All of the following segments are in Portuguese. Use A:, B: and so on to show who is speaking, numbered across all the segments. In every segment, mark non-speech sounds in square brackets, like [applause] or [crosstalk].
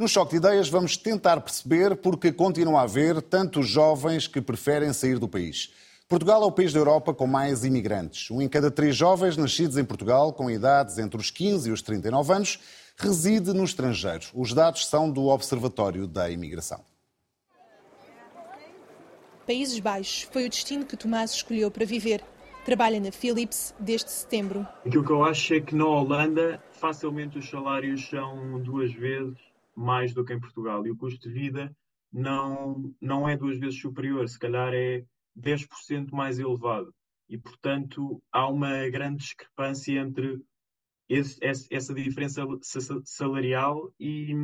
A: No Choque de Ideias vamos tentar perceber porque continua a haver tantos jovens que preferem sair do país. Portugal é o país da Europa com mais imigrantes. Um em cada três jovens nascidos em Portugal, com idades entre os 15 e os 39 anos, reside no estrangeiro. Os dados são do Observatório da Imigração.
B: Países Baixos foi o destino que Tomás escolheu para viver. Trabalha na Philips desde setembro.
C: Aquilo que eu acho é que na Holanda facilmente os salários são duas vezes mais do que em Portugal e o custo de vida não, não é duas vezes superior, se calhar é 10% mais elevado. E, portanto, há uma grande discrepância entre esse, essa diferença salarial e,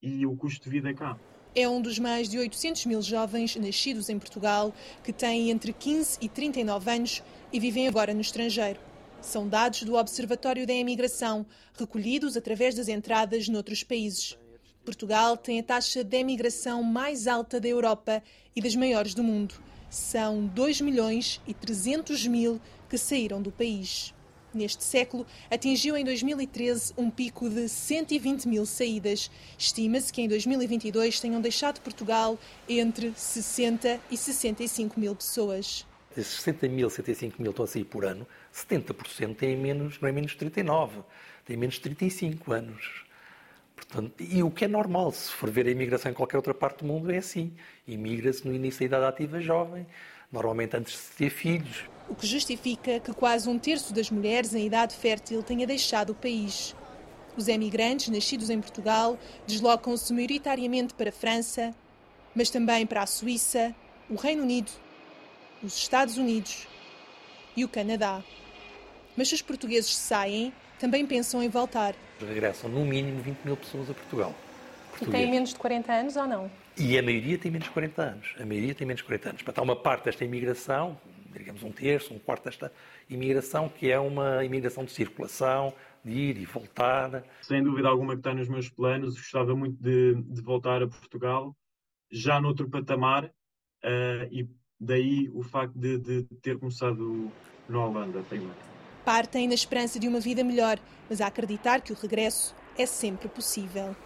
C: e o custo de vida cá.
B: É um dos mais de 800 mil jovens nascidos em Portugal que têm entre 15 e 39 anos e vivem agora no estrangeiro. São dados do Observatório da Imigração, recolhidos através das entradas noutros países. Portugal tem a taxa de emigração mais alta da Europa e das maiores do mundo. São 2 milhões e 300 mil que saíram do país. Neste século, atingiu em 2013 um pico de 120 mil saídas. Estima-se que em 2022 tenham deixado Portugal entre 60 e 65 mil pessoas.
D: Esses 60 mil, 65 mil estão a sair por ano, 70% têm menos, não é menos de 39, têm menos de 35 anos. Portanto, e o que é normal, se for ver a imigração em qualquer outra parte do mundo, é assim. Imigra-se no início da idade ativa jovem, normalmente antes de ter filhos.
B: O que justifica que quase um terço das mulheres em idade fértil tenha deixado o país. Os emigrantes nascidos em Portugal deslocam-se maioritariamente para a França, mas também para a Suíça, o Reino Unido, os Estados Unidos e o Canadá. Mas se os portugueses saem, também pensam em voltar.
D: Regressam no mínimo 20 mil pessoas a Portugal.
B: Português. E têm menos de 40 anos ou não?
D: E a maioria tem menos de 40 anos. A maioria tem menos de 40 anos. Portanto, há uma parte desta imigração, digamos um terço, um quarto desta imigração, que é uma imigração de circulação, de ir e voltar.
C: Sem dúvida alguma que está nos meus planos. Gostava muito de, de voltar a Portugal, já noutro patamar, uh, e daí o facto de, de ter começado na Holanda primeiro.
B: Partem na esperança de uma vida melhor, mas a acreditar que o regresso é sempre possível.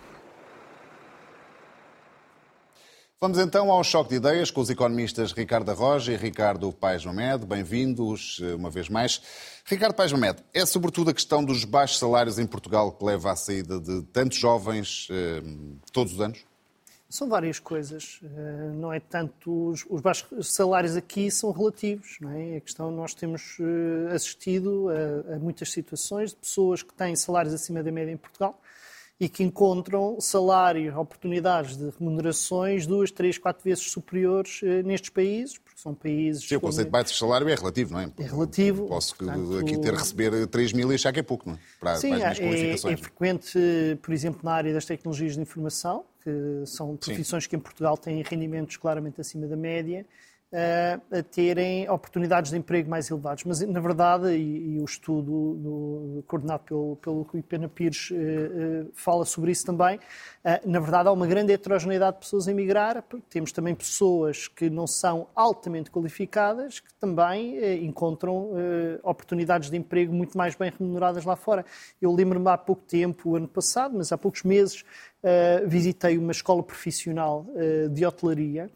A: Vamos então ao choque de ideias com os economistas Ricardo Arroja e Ricardo Paes Mamed. Bem-vindos eh, uma vez mais. Ricardo Paes Mamed, é sobretudo a questão dos baixos salários em Portugal que leva à saída de tantos jovens eh, todos os anos?
E: São várias coisas. Eh, não é tanto. Os, os baixos salários aqui são relativos. Não é? A questão, nós temos eh, assistido a, a muitas situações de pessoas que têm salários acima da média em Portugal e que encontram salários, oportunidades de remunerações duas, três, quatro vezes superiores eh, nestes países, porque são países...
A: Sim, o conceito de baixo salário é relativo, não é?
E: É relativo.
A: Posso portanto... aqui ter receber 3 mil e achar que é pouco, não é?
E: Para, Sim, para as minhas é, é, é frequente, por exemplo, na área das tecnologias de informação, que são profissões Sim. que em Portugal têm rendimentos claramente acima da média, a terem oportunidades de emprego mais elevados. Mas, na verdade, e, e o estudo do, coordenado pelo, pelo Rui Pena Pires uh, uh, fala sobre isso também, na verdade há uma grande heterogeneidade de pessoas a emigrar, temos também pessoas que não são altamente qualificadas, que também encontram oportunidades de emprego muito mais bem remuneradas lá fora. Eu lembro-me há pouco tempo, ano passado, mas há poucos meses, visitei uma escola profissional de hotelaria,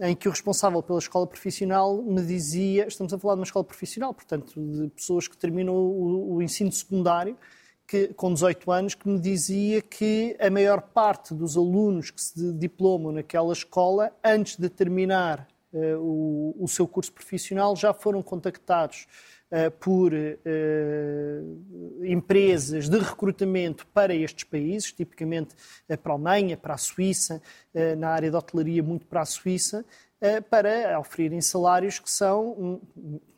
E: em que o responsável pela escola profissional me dizia, estamos a falar de uma escola profissional, portanto, de pessoas que terminam o, o ensino secundário, que, com 18 anos, que me dizia que a maior parte dos alunos que se diplomam naquela escola, antes de terminar uh, o, o seu curso profissional, já foram contactados uh, por uh, empresas de recrutamento para estes países, tipicamente para a Alemanha, para a Suíça, na área da hotelaria, muito para a Suíça, para oferirem salários que são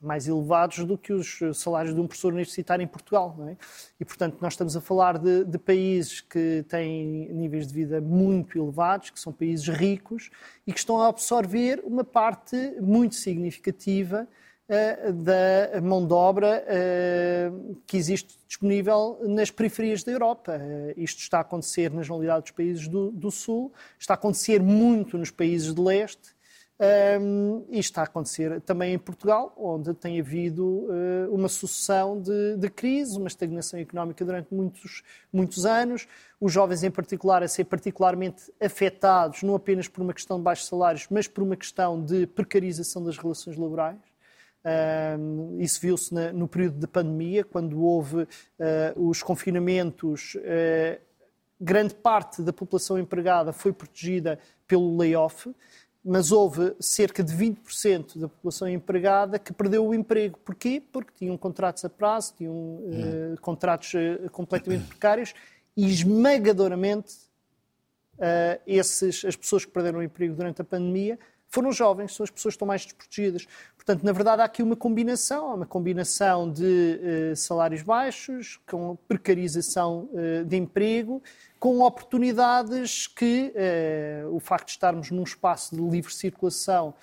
E: mais elevados do que os salários de um professor universitário em Portugal. É? E, portanto, nós estamos a falar de, de, países que têm níveis de vida muito elevados, que são países ricos e que estão a absorver uma parte muito significativa uh, da mão de obra uh, que existe disponível nas periferias da Europa. Uh, isto está a acontecer na generalidade dos países do, do Sul, está a acontecer muito nos países de leste Um, e está a acontecer também em Portugal, onde tem havido uh, uma sucessão de, de crises, uma estagnação económica durante muitos, muitos anos, os jovens em particular a ser particularmente afetados, não apenas por uma questão de baixos salários, mas por uma questão de precarização das relações laborais. Um, isso viu-se no período de pandemia, quando houve uh, os confinamentos, uh, grande parte da população empregada foi protegida pelo layoff mas houve cerca de 20% da população empregada que perdeu o emprego. Porquê? Porque tinham contratos a prazo, tinham hum. uh, contratos uh, completamente precários e esmagadoramente uh, esses, as pessoas que perderam o emprego durante a pandemia foram jovens, são as pessoas que estão mais desprotegidas. Portanto, na verdade, há aqui uma combinação, uma combinação de uh, salários baixos, com precarização uh, de emprego, com oportunidades que uh, o facto de estarmos num espaço de livre circulação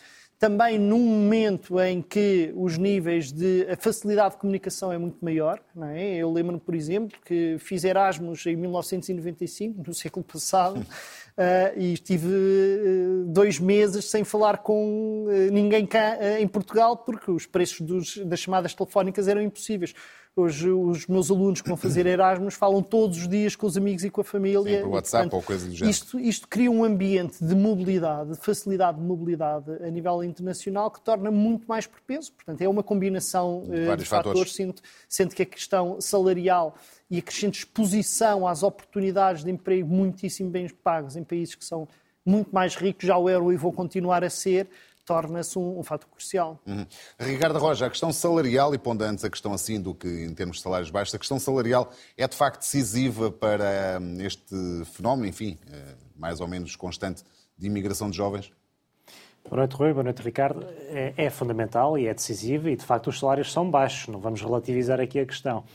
E: também num momento em que os níveis de a facilidade de comunicação é muito maior. Não é? Eu lembro-me, por exemplo, que fiz Erasmus em 1995, no século passado, [laughs] uh, e estive uh, dois meses sem falar com uh, ninguém cá em Portugal, porque os preços dos, das chamadas telefónicas eram impossíveis. Hoje os meus alunos que vão fazer Erasmus falam todos os dias com os amigos e com a família.
A: Sim, por WhatsApp e, portanto, ou coisa do género.
E: Isto, isto cria um ambiente de mobilidade, de facilidade de mobilidade a nível internacional que torna muito mais propenso. Portanto, é uma combinação de, uh, de fatores, sendo, sendo que a questão salarial e a crescente exposição às oportunidades de emprego muitíssimo bem pagos em países que são muito mais ricos, já o euro e vou continuar a ser, torna-se um, um fato crucial.
A: Uhum. Ricardo Roja, a questão salarial, e pondo antes a questão assim do que em termos de salários baixos, a questão salarial é de facto decisiva para hum, este fenómeno, enfim, eh, mais ou menos constante, de imigração de jovens?
F: Boa noite, Rui. Boa noite, Ricardo. É, é fundamental e é decisivo e, de facto, os salários são baixos. Não vamos relativizar aqui a questão.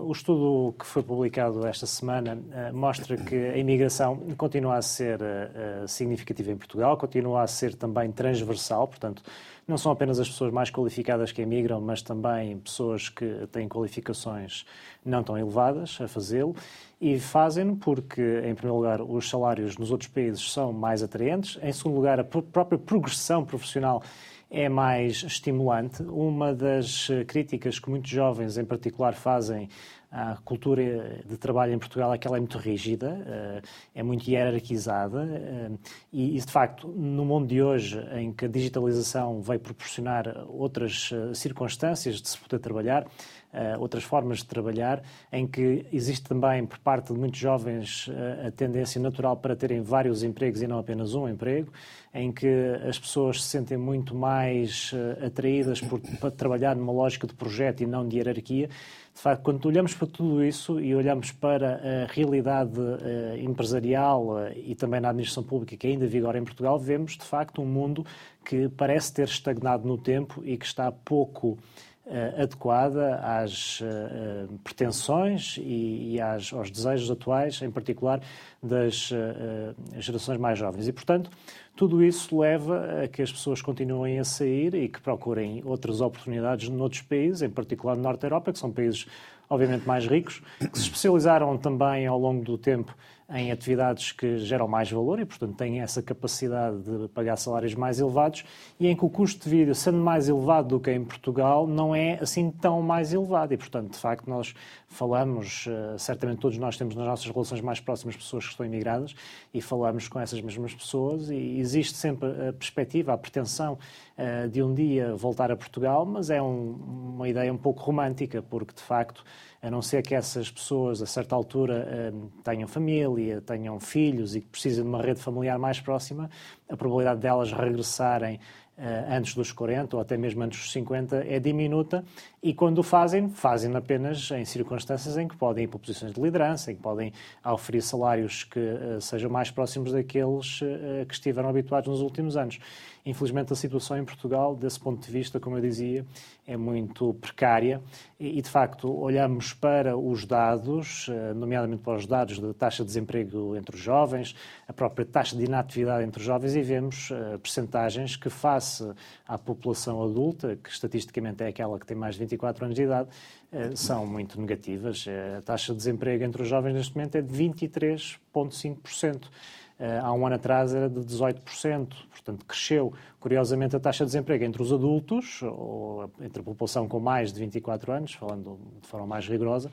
F: O estudo que foi publicado esta semana uh, mostra que a imigração continua a ser uh, significativa em Portugal, continua a ser também transversal, portanto, não são apenas as pessoas mais qualificadas que emigram, mas também pessoas que têm qualificações não tão elevadas a fazê-lo e fazem-no porque, em primeiro lugar, os salários nos outros países são mais atraentes, em segundo lugar, a própria progressão profissional é mais estimulante. Uma das eh, críticas que muitos jovens, em particular, fazem à cultura de trabalho em Portugal é que ela é muito rígida, eh, é muito hierarquizada eh, e, de facto, no mundo de hoje, em que a digitalização veio proporcionar outras circunstâncias de se poder trabalhar, outras formas de trabalhar, em que existe também, por parte de muitos jovens, a tendência natural para terem vários empregos e não apenas um emprego, em que as pessoas se sentem muito mais atraídas por, para trabalhar numa lógica de projeto e não de hierarquia. De facto, quando olhamos para tudo isso e olhamos para a realidade uh, empresarial uh, e também na administração pública que ainda vigora em Portugal, vemos de facto um mundo que parece ter estagnado no tempo e que está pouco adequada às uh, pretensões e, e às, aos desejos atuais, em particular das gerações mais jovens. E, portanto, tudo isso leva a que as pessoas continuem a sair e que procurem outras oportunidades noutros países, em particular no Norte da Europa, que são países obviamente mais ricos, que se especializaram também ao longo do tempo em atividades que geram mais valor e, portanto, têm essa capacidade de pagar salários mais elevados e em que o custo de vida, sendo mais elevado do que em Portugal, não é assim tão mais elevado. E, portanto, de facto, nós falamos, eh, certamente todos nós temos nas nossas relações mais próximas pessoas que estão imigradas e falamos com essas mesmas pessoas e existe sempre a perspectiva, a pretensão de um dia voltar a Portugal, mas é um, uma ideia um pouco romântica, porque, de facto, a não ser que essas pessoas, a certa altura, eh, tenham família, tenham filhos e que precisem de uma rede familiar mais próxima, a probabilidade delas regressarem eh, antes dos 40 ou até mesmo antes dos 50 é diminuta e quando fazem, fazem apenas em circunstâncias em que podem ir para posições de liderança, em que podem oferecer salários que uh, sejam mais próximos daqueles uh, que estiveram habituados nos últimos anos. Infelizmente, a situação em Portugal, desse ponto de vista, como eu dizia, é muito precária e, de facto, olhamos para os dados, nomeadamente para os dados da taxa de desemprego entre os jovens, a própria taxa de inatividade entre os jovens e vemos uh, percentagens que, face à população adulta, que estatisticamente é aquela que tem mais de 20 24 anos de idade, eh, são muito negativas. Eh, a taxa de desemprego entre os jovens neste momento é de 23,5%. há um ano atrás era de 18%, portanto cresceu. Curiosamente, a taxa de desemprego entre os adultos, ou entre a população com mais de 24 anos, falando de forma mais rigorosa,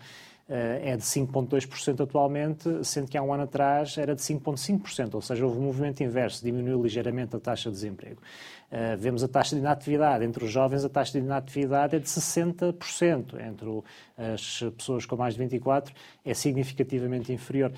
F: é de 5,2% atualmente, sendo que há um ano atrás era de 5,5%, ou seja, houve um movimento inverso, diminuiu ligeiramente a taxa de desemprego. Uh, vemos a taxa de inatividade. Entre os jovens, a taxa de inatividade é de 60%. Entre as pessoas com mais de 24, é significativamente inferior.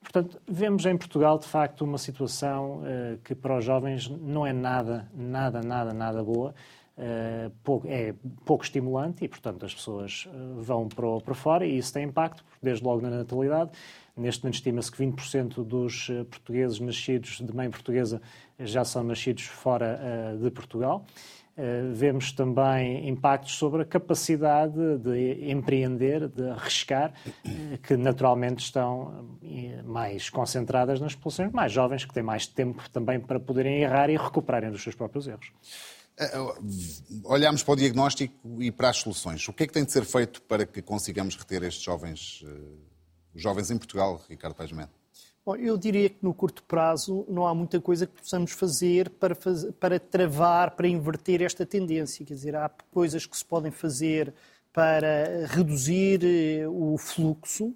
F: Portanto, vemos em Portugal, de facto, uma situação uh, que para os jovens não é nada, nada, nada, nada boa. Uh, pouco, é pouco estimulante e, portanto, as pessoas vão para, para fora e isso tem impacto, desde logo na natalidade. Neste momento estima-se que 20% dos portugueses nascidos de mãe portuguesa já são nascidos fora de Portugal. Vemos também impactos sobre a capacidade de empreender, de arriscar, que naturalmente estão mais concentradas nas populações mais jovens, que têm mais tempo também para poderem errar e recuperarem dos seus próprios erros.
A: Olhamos para o diagnóstico e para as soluções. O que é que tem de ser feito para que consigamos reter estes jovens, os jovens em Portugal, Ricardo Paz Melo?
E: Bom, eu diria que no curto prazo não há muita coisa que possamos fazer para, fazer, para travar, para inverter esta tendência. Quer dizer, há coisas que se podem fazer para reduzir eh, o fluxo,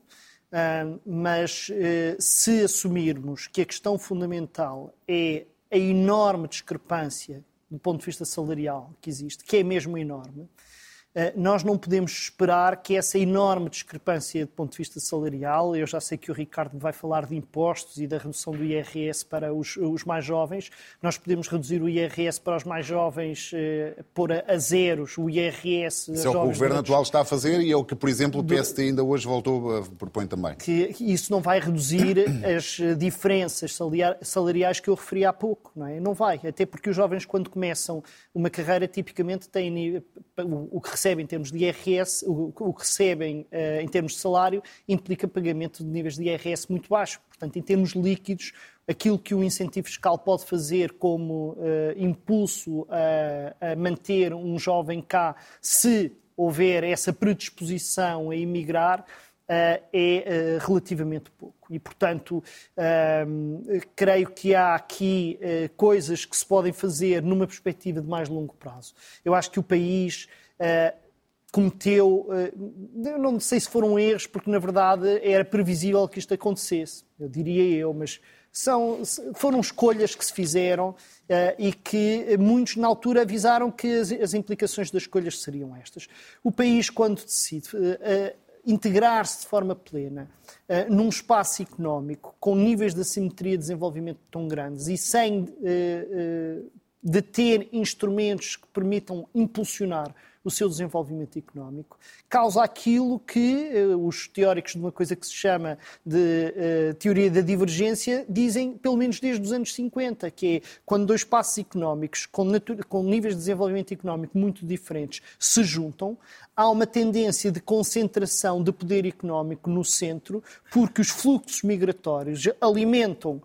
E: mas eh, se assumirmos que a questão fundamental é a enorme discrepância do ponto de vista salarial que existe, que é mesmo enorme, nós não podemos esperar que essa enorme discrepância do ponto de vista salarial, eu já sei que o Ricardo vai falar de impostos e da redução do IRS para os, os mais jovens, nós podemos reduzir o IRS para os mais jovens, eh, pôr a, a zeros o IRS.
A: Isso é o que o governo atual está a fazer e é o que, por exemplo, o PSD ainda hoje voltou a propõe também.
E: Que isso não vai reduzir [coughs] as diferenças salariais que eu referi há pouco, não é? Não vai, até porque os jovens, quando começam uma carreira, tipicamente têm o que recebem em termos de IRS, o, o que recebem uh, em termos de salário, implica pagamento de níveis de IRS muito baixos. Portanto, em termos líquidos, aquilo que o incentivo fiscal pode fazer como uh, impulso a, a manter um jovem cá, se houver essa predisposição a emigrar, Uh, é relativamente pouco. E, portanto, creio que há aqui coisas que se podem fazer numa perspectiva de mais longo prazo. Eu acho que o país cometeu, eu não sei se foram erros, porque na verdade era previsível que isto acontecesse, eu diria eu, mas são, foram escolhas que se fizeram uh, e que muitos na altura avisaram que as, as, implicações das escolhas seriam estas. O país, quando decide integrar-se de forma plena num espaço económico com níveis de assimetria de desenvolvimento tão grandes e sem de ter instrumentos que permitam impulsionar o seu desenvolvimento económico, causa aquilo que uh, os teóricos de uma coisa que se chama de uh, teoria da divergência dizem, pelo menos desde os anos 50, que é quando dois espaços económicos com, com níveis de desenvolvimento económico muito diferentes se juntam, há uma tendência de concentração de poder económico no centro, porque os fluxos migratórios alimentam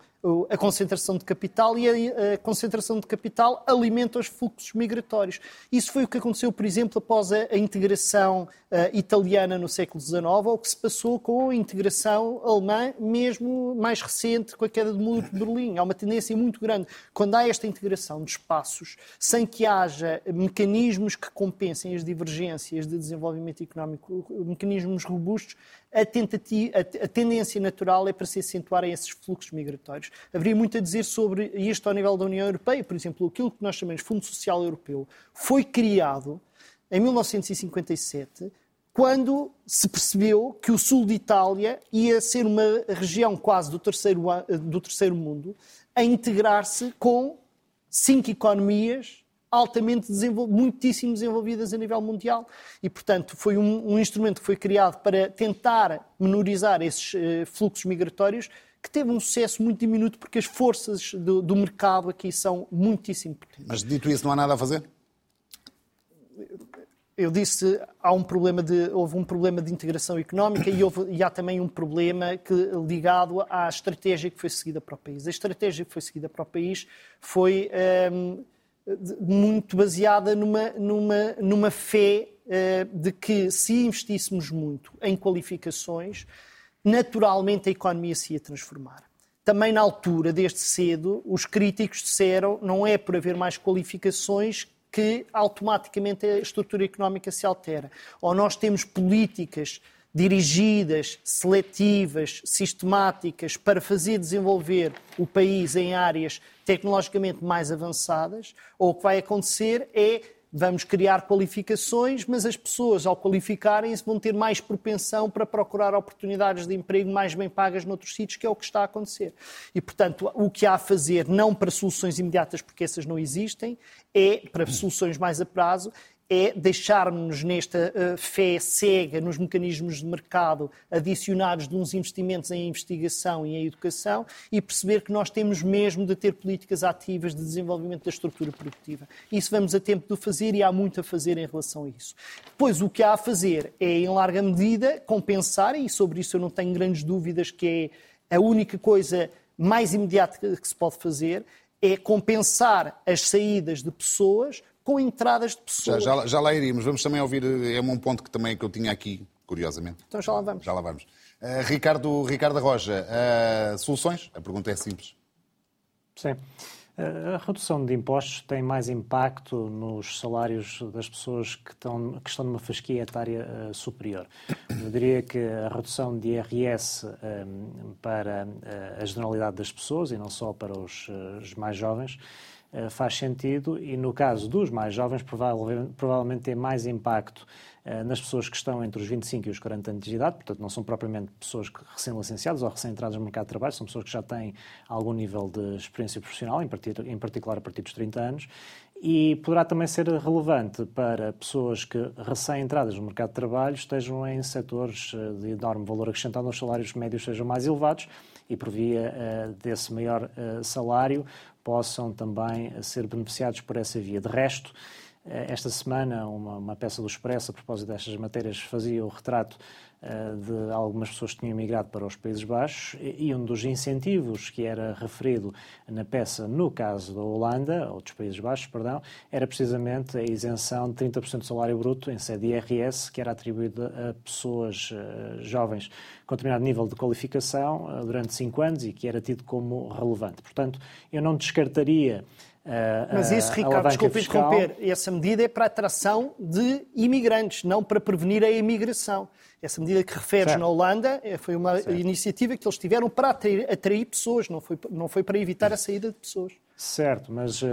E: a concentração de capital e a, concentração de capital alimenta os fluxos migratórios. Isso foi o que aconteceu, por exemplo, após a, integração uh, italiana no século XIX, ou o que se passou com a integração alemã, mesmo mais recente, com a queda do muro de Berlim. Há uma tendência muito grande. Quando há esta integração de espaços, sem que haja mecanismos que compensem as divergências de desenvolvimento económico, mecanismos robustos, a, tentativa, a, tendência natural é para se acentuarem esses fluxos migratórios. Haveria muito a dizer sobre isto ao nível da União Europeia. Por exemplo, aquilo que nós chamamos de Fundo Social Europeu foi criado em 1957 quando se percebeu que o sul de Itália ia ser uma região quase do terceiro, do terceiro mundo a integrar-se com cinco economias altamente desenvol muitíssimo desenvolvidas a nível mundial. E, portanto, foi um, um instrumento que foi criado para tentar menorizar esses uh, fluxos migratórios, que teve um sucesso muito diminuto, porque as forças do, do mercado aqui são muitíssimo potentes.
A: Mas, dito isso, não há nada a fazer?
E: eu disse há um problema de houve um problema de integração económica e, houve, e há também um problema que, ligado à estratégia que foi seguida para o país. A estratégia que foi seguida para o país foi um, muito baseada numa, numa, numa fé uh, de que se investíssemos muito em qualificações, naturalmente a economia se ia transformar. também na altura, desde cedo, os críticos disseram não é por haver mais qualificações que automaticamente a estrutura económica se altera. Ou nós temos políticas dirigidas, seletivas, sistemáticas para fazer desenvolver o país em áreas tecnologicamente mais avançadas, ou o que vai acontecer é vamos criar qualificações, mas as pessoas, ao qualificarem-se, vão ter mais propensão para procurar oportunidades de emprego mais bem pagas noutros sítios, que é o que está a acontecer. E, portanto, o que há a fazer, não para soluções imediatas, porque essas não existem, é para soluções mais a prazo, é deixarmos nesta uh, fé cega nos mecanismos de mercado adicionados de uns investimentos em investigação e em educação e perceber que nós temos mesmo de ter políticas ativas de desenvolvimento da estrutura produtiva. Isso vamos a tempo de fazer e há muito a fazer em relação a isso. Depois, o que há a fazer é, em larga medida, compensar, e sobre isso eu não tenho grandes dúvidas que é a única coisa mais imediata que se pode fazer, é compensar as saídas de pessoas com entradas de pessoas.
A: Já, já, já, lá iríamos. Vamos também ouvir, é um ponto que também que eu tinha aqui, curiosamente.
E: Então já lá vamos.
A: Já lá vamos. Uh, Ricardo, Ricardo Roja, uh, soluções? A pergunta é simples.
F: Sim. A redução de impostos tem mais impacto nos salários das pessoas que estão, que estão numa fasquia etária uh, superior. Eu diria que a redução de IRS um, para a generalidade das pessoas e não só para os, os mais jovens eh, faz sentido e, no caso dos mais jovens, provavelmente tem mais impacto eh, nas pessoas que estão entre os 25 e os 40 anos de idade, portanto, não são propriamente pessoas recém-licenciadas ou recém-entradas no mercado de trabalho, são pessoas que já têm algum nível de experiência profissional, em particular a partir dos 30 anos, e poderá também ser relevante para pessoas que, recém-entradas no mercado de trabalho, estejam em setores eh, de enorme valor acrescentado, os salários médios sejam mais elevados e, por via desse maior salário, possam também ser beneficiados por essa via. De resto, eh, esta semana, uma, uma, peça do Expresso, a propósito destas matérias, fazia o retrato de algumas pessoas que tinham migrado para os Países Baixos e, um dos incentivos que era referido na peça, no caso da Holanda, ou dos Países Baixos, perdão, era precisamente a isenção de 30% do salário bruto em sede IRS, que era atribuída a pessoas uh, jovens com determinado nível de qualificação uh, durante cinco anos e que era tido como relevante. Portanto, eu não descartaria
E: mas isso, Ricardo, desculpe interromper, essa medida é para a atração de imigrantes, não para prevenir a imigração. Essa medida que referes certo. na Holanda eh, foi uma certo. iniciativa que eles tiveram para atrair, atrair, pessoas, não foi, não foi para evitar a saída de pessoas.
F: Certo, mas uh,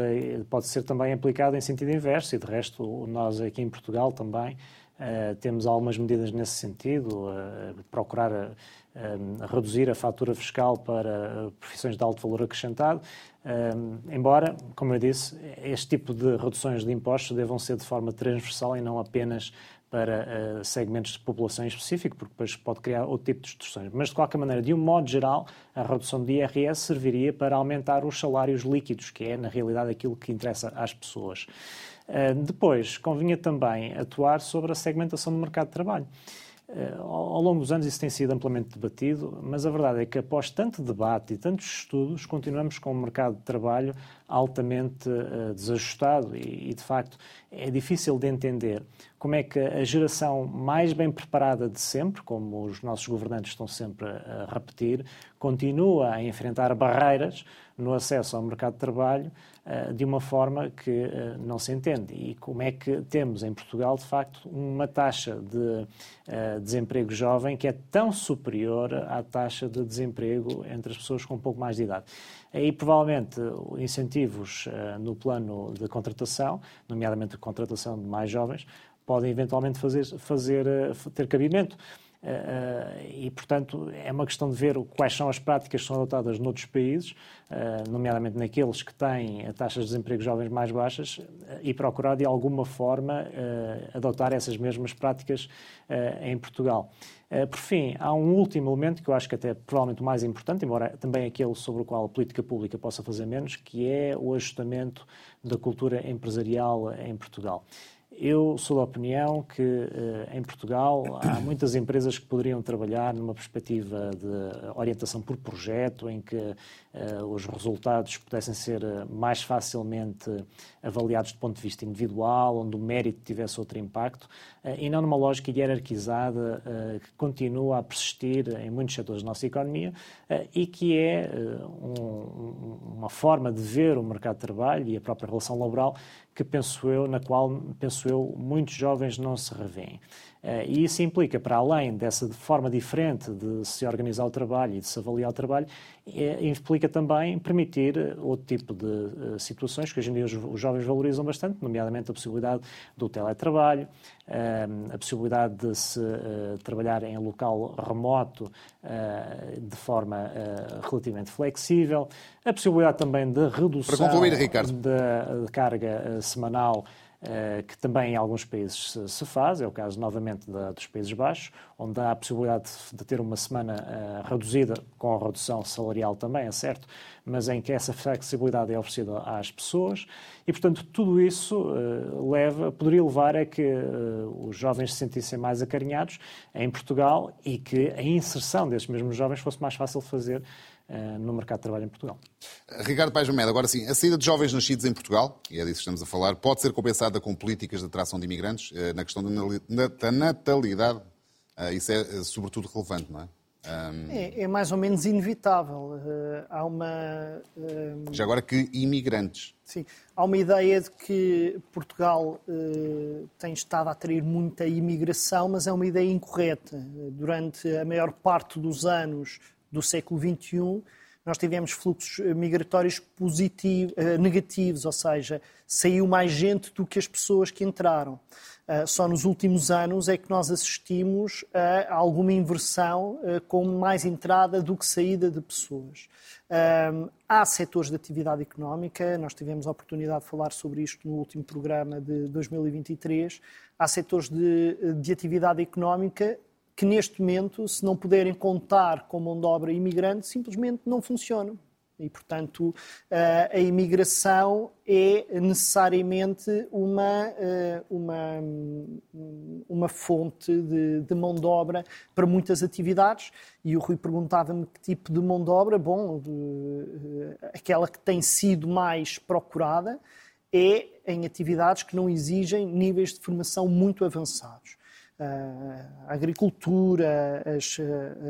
F: pode ser também aplicado em sentido inverso e, de resto, nós aqui em Portugal também uh, temos algumas medidas nesse sentido, uh, procurar reduzir a fatura fiscal para profissões de alto valor acrescentado, embora, como eu disse, este tipo de reduções de impostos devam ser de forma transversal e não apenas para uh, segmentos de população em específico, porque depois pode criar outro tipo de distorções. Mas, de qualquer maneira, de um modo geral, a redução de IRS serviria para aumentar os salários líquidos, que é, na realidade, aquilo que interessa às pessoas. Uh, depois, convinha também atuar sobre a segmentação do mercado de trabalho. Eh, ao longo dos anos isso tem sido amplamente debatido, mas a verdade é que após tanto debate e tantos estudos, continuamos com um mercado de trabalho altamente uh, desajustado e, e, de facto, é difícil de entender como é que a geração mais bem preparada de sempre, como os nossos governantes estão sempre a, repetir, continua a enfrentar barreiras no acesso ao mercado de trabalho uh, de uma forma que uh, não se entende. E como é que temos em Portugal, de facto, uma taxa de desemprego jovem que é tão superior à taxa de desemprego entre as pessoas com um pouco mais de idade. Aí, provavelmente, uh, no plano de contratação, nomeadamente a contratação de mais jovens, podem eventualmente fazer, fazer uh, ter cabimento. Uh, e, portanto, é uma questão de ver quais são as práticas que são adotadas noutros países, uh, nomeadamente naqueles que têm taxas de desemprego jovens mais baixas, e procurar, de alguma forma, adotar essas mesmas práticas em Portugal. Por fim, há um último elemento que eu acho que até é provavelmente o mais importante, embora também aquele sobre o qual a política pública possa fazer menos, que é o ajustamento da cultura empresarial em Portugal. Eu sou da opinião que eh, em Portugal há [coughs] muitas empresas que poderiam trabalhar numa perspectiva de orientação por projeto, em que uh, os resultados pudessem ser eh, mais facilmente avaliados do ponto de vista individual, onde o mérito tivesse outro impacto, uh, e não numa lógica hierarquizada uh, que continua a persistir em muitos setores da nossa economia e que é um, uma forma de ver o mercado de trabalho e a própria relação laboral que penso eu, na qual penso eu muitos jovens não se revêem. Eh, e isso implica, para além dessa forma diferente de se organizar o trabalho e de se avaliar o trabalho, eh, implica também permitir outro tipo de eh, situações que hoje em dia os jovens valorizam bastante, nomeadamente a possibilidade do teletrabalho, a possibilidade de se trabalhar em local remoto de forma relativamente flexível, a possibilidade também de redução
A: concluir,
F: da carga semanal eh, que também em alguns países se faz, é o caso novamente da, dos Países Baixos, onde há a possibilidade de ter uma semana uh, reduzida, com a redução salarial também, é certo, mas em que essa flexibilidade é oferecida às pessoas. E, portanto, tudo isso uh, leva, poderia levar a que os jovens se sentissem mais acarinhados em Portugal e que a inserção desses mesmos jovens fosse mais fácil fazer eh, no mercado de trabalho em Portugal.
A: Ricardo Paes Mamed, agora sim, a saída de jovens nascidos em Portugal, e é disso que estamos a falar, pode ser compensada com políticas de atração de imigrantes eh, na questão da natalidade. Eh, isso é sobretudo relevante, não é?
E: Um... É, é, mais ou menos inevitável. Uh, há uma.
A: Uh... Já agora que imigrantes.
E: Sim. Há uma ideia de que Portugal uh, tem estado a atrair muita imigração, mas é uma ideia incorreta. Durante a maior parte dos anos do século XXI, nós tivemos fluxos eh, migratórios positivos, eh, negativos, ou seja, saiu mais gente do que as pessoas que entraram. Eh, só nos últimos anos é que nós assistimos a alguma inversão com mais entrada do que saída de pessoas. Há setores de atividade económica, nós tivemos a oportunidade de falar sobre isto no último programa de 2023. Há setores de, de atividade económica que neste momento, se não puderem contar com mão de obra imigrante, simplesmente não funcionam. E, portanto, eh, a imigração é necessariamente uma, eh, uma, uma fonte de, de, mão de obra para muitas atividades. E o Rui perguntava-me que tipo de mão de obra. Bom, de, eh, aquela que tem sido mais procurada é em atividades que não exigem níveis de formação muito avançados a agricultura, as,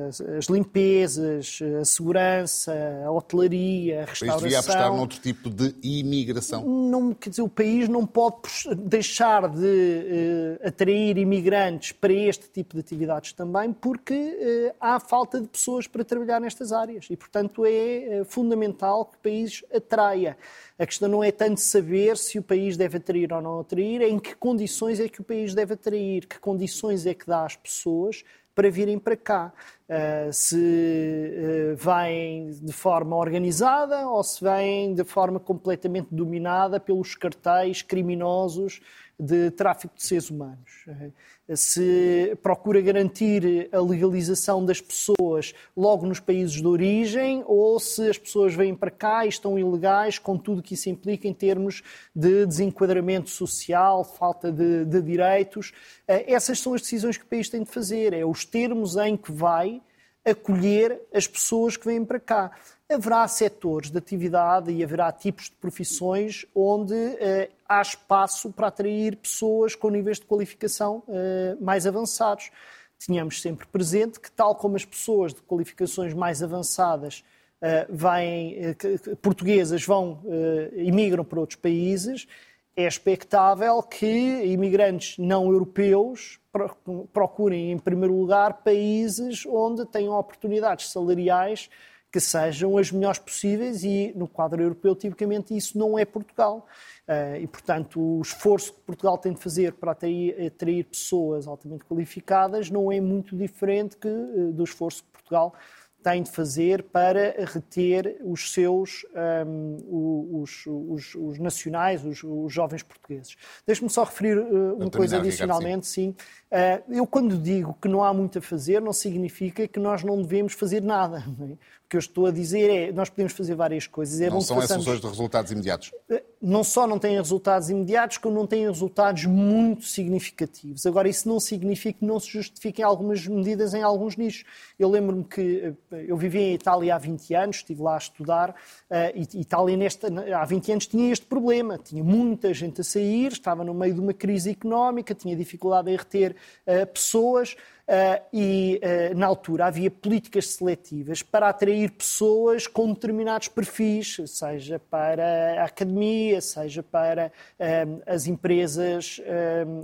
E: as, as, limpezas, a segurança, a hotelaria, a restauração. O país devia
A: apostar noutro tipo de imigração.
E: Não, quer dizer, o país não pode deixar de uh, atrair imigrantes para este tipo de atividades também, porque uh, há falta de pessoas para trabalhar nestas áreas e, portanto, é fundamental que o país atraia. A questão não é tanto saber se o país deve atrair ou não atrair, é em que condições é que o país deve atrair, que condições é que dá às pessoas para virem para cá. Uh, se uh, vêm de forma organizada ou se vêm de forma completamente dominada pelos cartéis criminosos de tráfico de seres humanos. Uh, se procura garantir a legalização das pessoas logo nos países de origem ou se as pessoas vêm para cá e estão ilegais, com tudo que isso implica em termos de desenquadramento social, falta de, de direitos. Eh, essas são as decisões que o país tem de fazer, é os termos em que vai acolher as pessoas que vêm para cá haverá setores de atividade e haverá tipos de profissões onde eh, há espaço para atrair pessoas com níveis de qualificação eh, mais avançados. Tínhamos sempre presente que, tal como as pessoas de qualificações mais avançadas eh, vêm, portuguesas vão, imigram para outros países, é expectável que imigrantes não europeus procurem, em primeiro lugar, países onde tenham oportunidades salariais que sejam as melhores possíveis e no quadro europeu, tipicamente, isso não é Portugal. Uh, e, portanto, o esforço que Portugal tem de fazer para atrair, pessoas altamente qualificadas não é muito diferente que, uh, do esforço que Portugal tem de fazer para reter os seus, um, os, os, os, nacionais, os, os jovens portugueses. Deixe-me só referir uh, uma coisa adicionalmente, sim. Uh, eu quando digo que não há muito a fazer, não significa que nós não devemos fazer nada. [laughs] É? O que eu estou a dizer é, nós podemos fazer várias coisas. É
A: não são façamos... as soluções de resultados imediatos. Uh,
E: não só não têm resultados imediatos, como não têm resultados muito significativos. Agora, isso não significa que não se justifiquem algumas medidas em alguns nichos. Eu lembro-me que eh, eu vivi em Itália há 20 anos, estive lá a estudar, eh, e Itália nesta, há 20 anos tinha este problema. Tinha muita gente a sair, estava no meio de uma crise económica, tinha dificuldade em reter eh, pessoas. Uh, e uh, na altura havia políticas seletivas para atrair pessoas com determinados perfis, seja para a academia, seja para uh, as empresas,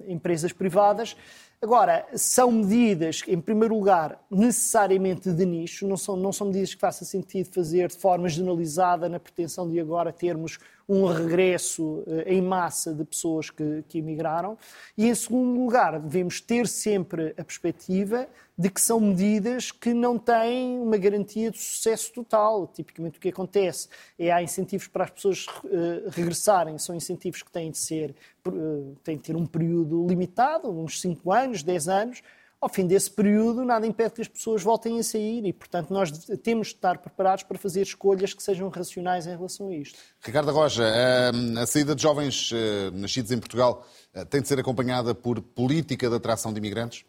E: empresas privadas. Agora, são medidas, em primeiro lugar, necessariamente de nicho, não são, não são medidas que faça sentido fazer de forma generalizada na pretensão de agora termos um regresso eh, em massa de pessoas que, que emigraram. E, em segundo lugar, devemos ter sempre a perspectiva de que são medidas que não têm uma garantia de sucesso total. Tipicamente, o que acontece é há incentivos para as pessoas uh, regressarem, são incentivos que têm de ser, uh, têm de ter um período limitado, uns 5 anos, 10 anos, ao fim desse período, nada impede que as pessoas voltem a sair e, portanto, nós temos de estar preparados para fazer escolhas que sejam racionais em relação a isto.
A: Ricardo Roja, eh, a saída de jovens eh, nascidos em Portugal eh, tem de ser acompanhada por política de atração de imigrantes?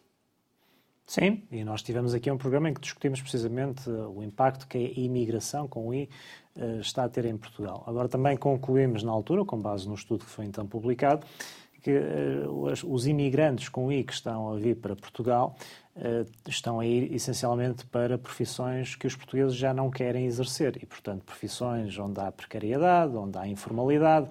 F: Sim, e nós tivemos aqui um programa em que discutimos precisamente o impacto que a imigração com o I está a ter em Portugal. Agora também concluímos na altura, com base no estudo que foi então publicado, que uh, os, imigrantes com I que estão a vir para Portugal estão a ir essencialmente para profissões que os portugueses já não querem exercer e, portanto, profissões onde há precariedade, onde há informalidade,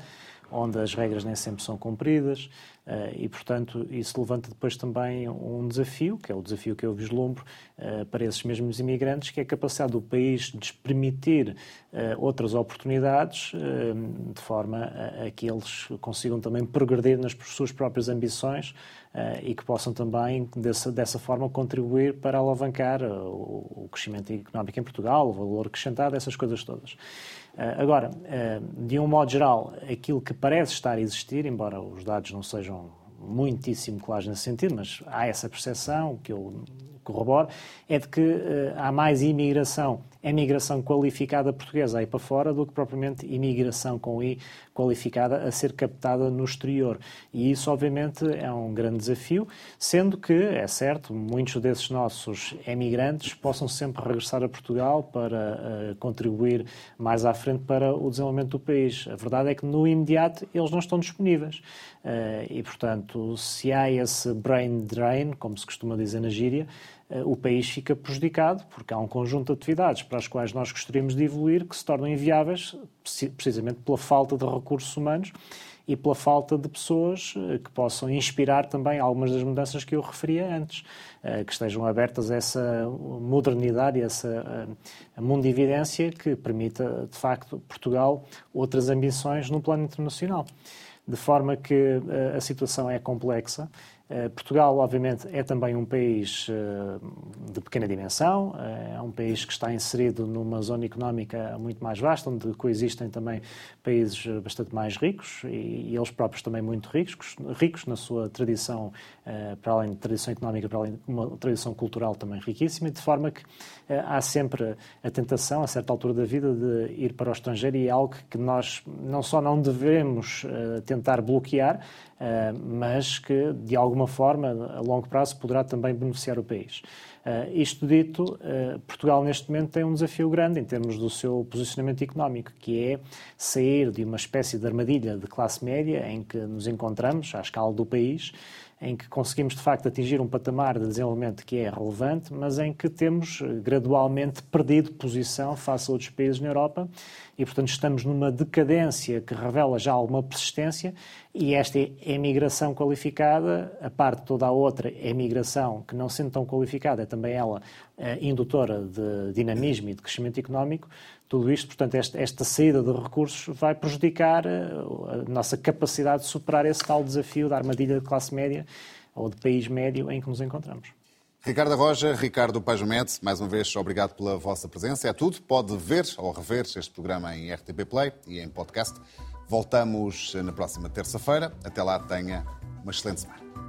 F: onde as regras nem sempre são cumpridas eh, e, portanto, isso levanta depois também um desafio, que é o desafio que eu vislumbro eh, para esses mesmos imigrantes, que é a capacidade do país de permitir eh, outras oportunidades de forma a que eles consigam também progredir nas suas próprias ambições e que possam também, dessa, dessa forma, contribuir para alavancar o crescimento económico em Portugal, o valor acrescentado, essas coisas todas. Agora, de um modo geral, aquilo que parece estar a existir, embora os dados não sejam muitíssimo claros nesse sentido, mas há essa percepção que eu corroboro, é de que uh, há mais imigração, imigração qualificada portuguesa aí para fora do que propriamente imigração com I qualificada a ser captada no exterior. E isso, obviamente, é um grande desafio, sendo que, é certo, muitos desses nossos emigrantes possam sempre regressar a Portugal para uh, contribuir mais à frente para o desenvolvimento do país. A verdade é que, no imediato, eles não estão disponíveis. Uh, e, portanto, se há esse brain drain, como se costuma dizer na gíria, o país fica prejudicado, porque há um conjunto de atividades para as quais nós gostaríamos de evoluir que se tornam inviáveis precisamente pela falta de recursos humanos e pela falta de pessoas eh, que possam inspirar também algumas das mudanças que eu referia antes, eh, que estejam abertas a essa modernidade, a essa mundividência que permita, de facto, Portugal outras ambições no plano internacional. De forma que a situação é complexa eh, Portugal, obviamente, é também um país eh, de pequena dimensão, eh, é um país que está inserido numa zona económica muito mais vasta, onde coexistem também países bastante mais ricos e eles próprios também muito ricos, ricos na sua tradição, para além de tradição económica, para além de uma tradição cultural também riquíssima, de forma que há sempre a tentação, a certa altura da vida, de ir para o estrangeiro e é algo que nós não só não devemos tentar bloquear, mas que, de alguma forma, a longo prazo, poderá também beneficiar o país. Uh, isto dito, uh, Portugal neste momento tem um desafio grande em termos do seu posicionamento económico, que é sair de uma espécie de armadilha de classe média em que nos encontramos à escala do país em que conseguimos de facto atingir um patamar de desenvolvimento que é relevante, mas em que temos eh, gradualmente perdido posição face a outros países na Europa e, portanto, estamos numa decadência que revela já alguma persistência e esta emigração qualificada, a parte toda a outra emigração que não sendo tão qualificada, é também ela eh, indutora de dinamismo e de crescimento económico, tudo isto, portanto, esta, esta, saída de recursos vai prejudicar eh, a nossa capacidade de superar esse tal desafio da armadilha de classe média ou de país médio em que nos encontramos.
A: Ricardo Roja, Ricardo Pajumed, mais uma vez obrigado pela vossa presença. É tudo. Pode ver ou rever este programa em RTP Play e em podcast. Voltamos na próxima terça-feira. Até lá, tenha uma excelente semana.